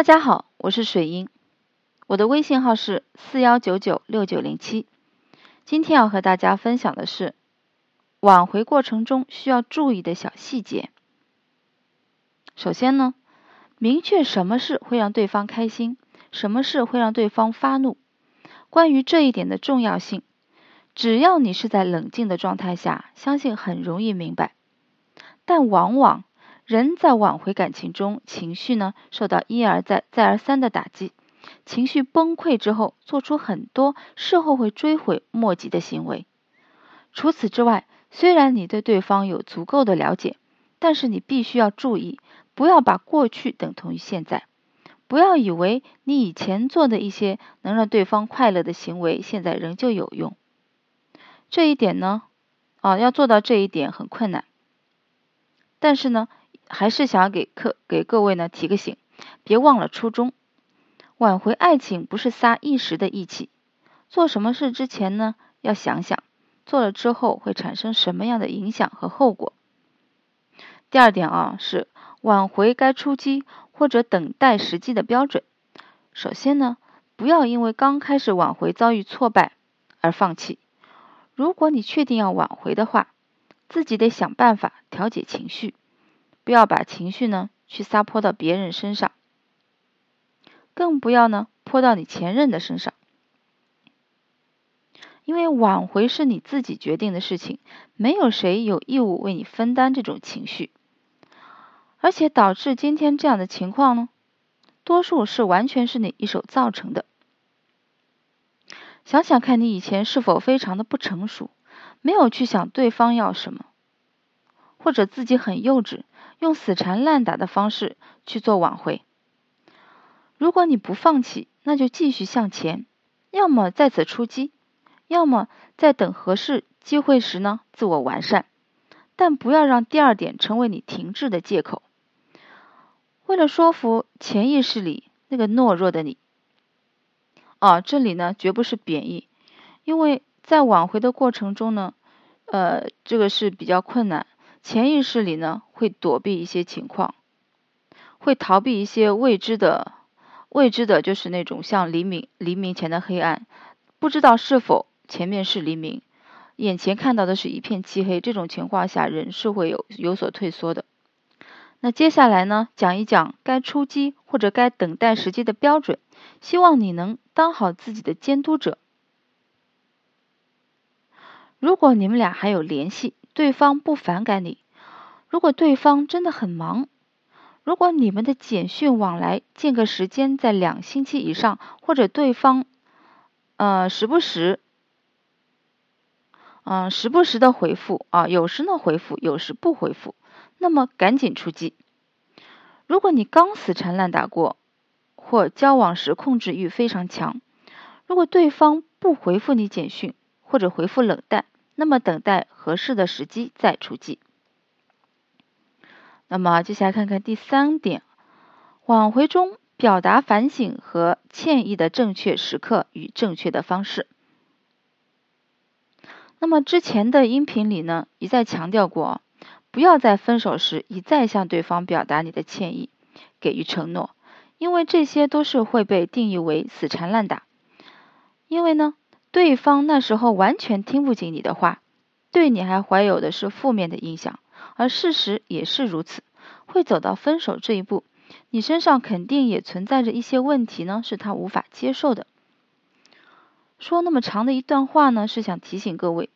大家好，我是水英，我的微信号是四幺九九六九零七。今天要和大家分享的是挽回过程中需要注意的小细节。首先呢，明确什么事会让对方开心，什么事会让对方发怒。关于这一点的重要性，只要你是在冷静的状态下，相信很容易明白。但往往人在挽回感情中，情绪呢受到一而再、再而三的打击，情绪崩溃之后，做出很多事后会追悔莫及的行为。除此之外，虽然你对对方有足够的了解，但是你必须要注意，不要把过去等同于现在，不要以为你以前做的一些能让对方快乐的行为，现在仍旧有用。这一点呢，啊，要做到这一点很困难。但是呢。还是想要给客给各位呢提个醒，别忘了初衷。挽回爱情不是撒一时的义气，做什么事之前呢，要想想做了之后会产生什么样的影响和后果。第二点啊，是挽回该出击或者等待时机的标准。首先呢，不要因为刚开始挽回遭遇挫败而放弃。如果你确定要挽回的话，自己得想办法调节情绪。不要把情绪呢去撒泼到别人身上，更不要呢泼到你前任的身上，因为挽回是你自己决定的事情，没有谁有义务为你分担这种情绪，而且导致今天这样的情况呢，多数是完全是你一手造成的。想想看你以前是否非常的不成熟，没有去想对方要什么，或者自己很幼稚。用死缠烂打的方式去做挽回。如果你不放弃，那就继续向前，要么再次出击，要么在等合适机会时呢自我完善。但不要让第二点成为你停滞的借口。为了说服潜意识里那个懦弱的你，啊，这里呢绝不是贬义，因为在挽回的过程中呢，呃，这个是比较困难。潜意识里呢，会躲避一些情况，会逃避一些未知的、未知的，就是那种像黎明、黎明前的黑暗，不知道是否前面是黎明，眼前看到的是一片漆黑。这种情况下，人是会有有所退缩的。那接下来呢，讲一讲该出击或者该等待时机的标准，希望你能当好自己的监督者。如果你们俩还有联系，对方不反感你，如果对方真的很忙，如果你们的简讯往来间隔时间在两星期以上，或者对方呃时不时嗯时不时的回复啊，有时呢回复，有时不回复，那么赶紧出击。如果你刚死缠烂打过，或交往时控制欲非常强，如果对方不回复你简讯，或者回复冷淡。那么等待合适的时机再出击。那么接下来看看第三点，挽回中表达反省和歉意的正确时刻与正确的方式。那么之前的音频里呢，一再强调过，不要在分手时一再向对方表达你的歉意，给予承诺，因为这些都是会被定义为死缠烂打。因为呢。对方那时候完全听不进你的话，对你还怀有的是负面的印象，而事实也是如此，会走到分手这一步，你身上肯定也存在着一些问题呢，是他无法接受的。说那么长的一段话呢，是想提醒各位，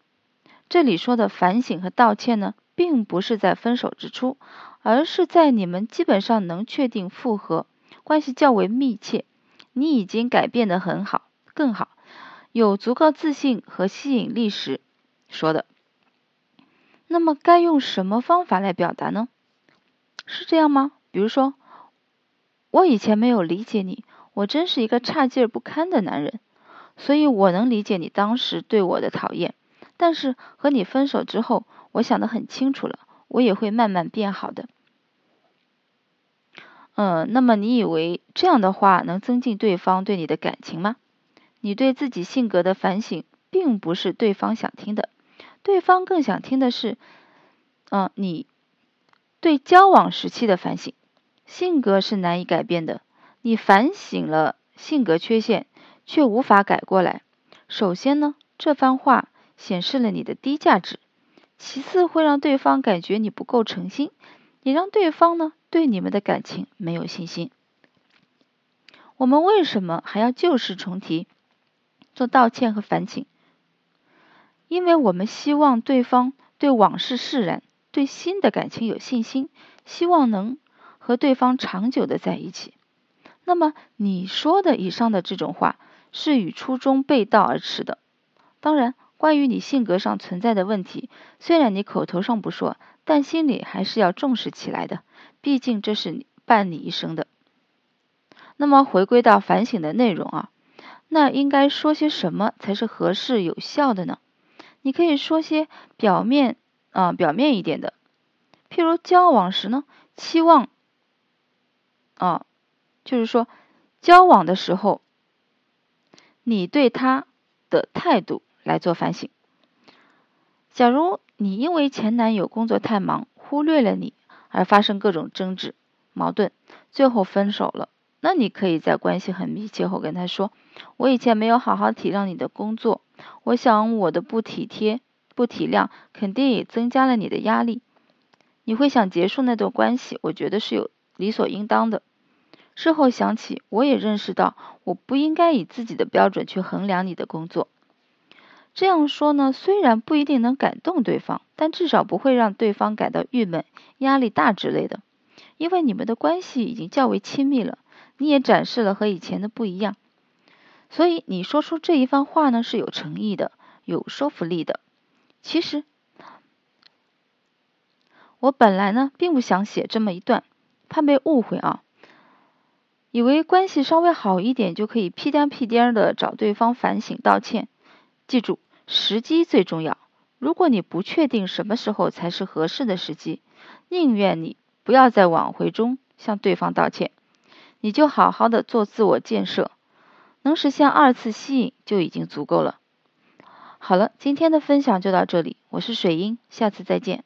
这里说的反省和道歉呢，并不是在分手之初，而是在你们基本上能确定复合，关系较为密切，你已经改变的很好，更好。有足够自信和吸引力时说的，那么该用什么方法来表达呢？是这样吗？比如说，我以前没有理解你，我真是一个差劲不堪的男人，所以我能理解你当时对我的讨厌。但是和你分手之后，我想得很清楚了，我也会慢慢变好的。嗯，那么你以为这样的话能增进对方对你的感情吗？你对自己性格的反省，并不是对方想听的，对方更想听的是，嗯，你对交往时期的反省。性格是难以改变的，你反省了性格缺陷，却无法改过来。首先呢，这番话显示了你的低价值；其次，会让对方感觉你不够诚心，也让对方呢对你们的感情没有信心。我们为什么还要旧事重提，做道歉和反省？因为我们希望对方对往事释然，对新的感情有信心，希望能和对方长久的在一起。那么你说的以上的这种话是与初衷背道而驰的。当然，关于你性格上存在的问题，虽然你口头上不说，但心里还是要重视起来的。毕竟这是伴你一生的。那么回归到反省的内容啊，那应该说些什么才是合适有效的呢？你可以说些表面啊表面一点的，譬如交往时呢，期望啊，就是说交往的时候，你对他的态度来做反省。假如你因为前男友工作太忙，忽略了你，而发生各种争执、矛盾，最后分手了，那你可以在关系很密切后跟他说：“我以前没有好好体谅你的工作。”我想我的不体贴、不体谅，肯定也增加了你的压力。你会想结束那段关系，我觉得是有理所应当的。事后想起，我也认识到，我不应该以自己的标准去衡量你的工作。这样说呢，虽然不一定能感动对方，但至少不会让对方感到郁闷、压力大之类的。因为你们的关系已经较为亲密了，你也展示了和以前的不一样。所以你说出这一番话呢是有诚意的，有说服力的。其实我本来呢并不想写这么一段，怕被误会啊，以为关系稍微好一点就可以屁颠屁颠的找对方反省道歉。记住，时机最重要。如果你不确定什么时候才是合适的时机，宁愿你不要在挽回中向对方道歉，你就好好的做自我建设。能实现二次吸引就已经足够了。好了，今天的分享就到这里，我是水英，下次再见。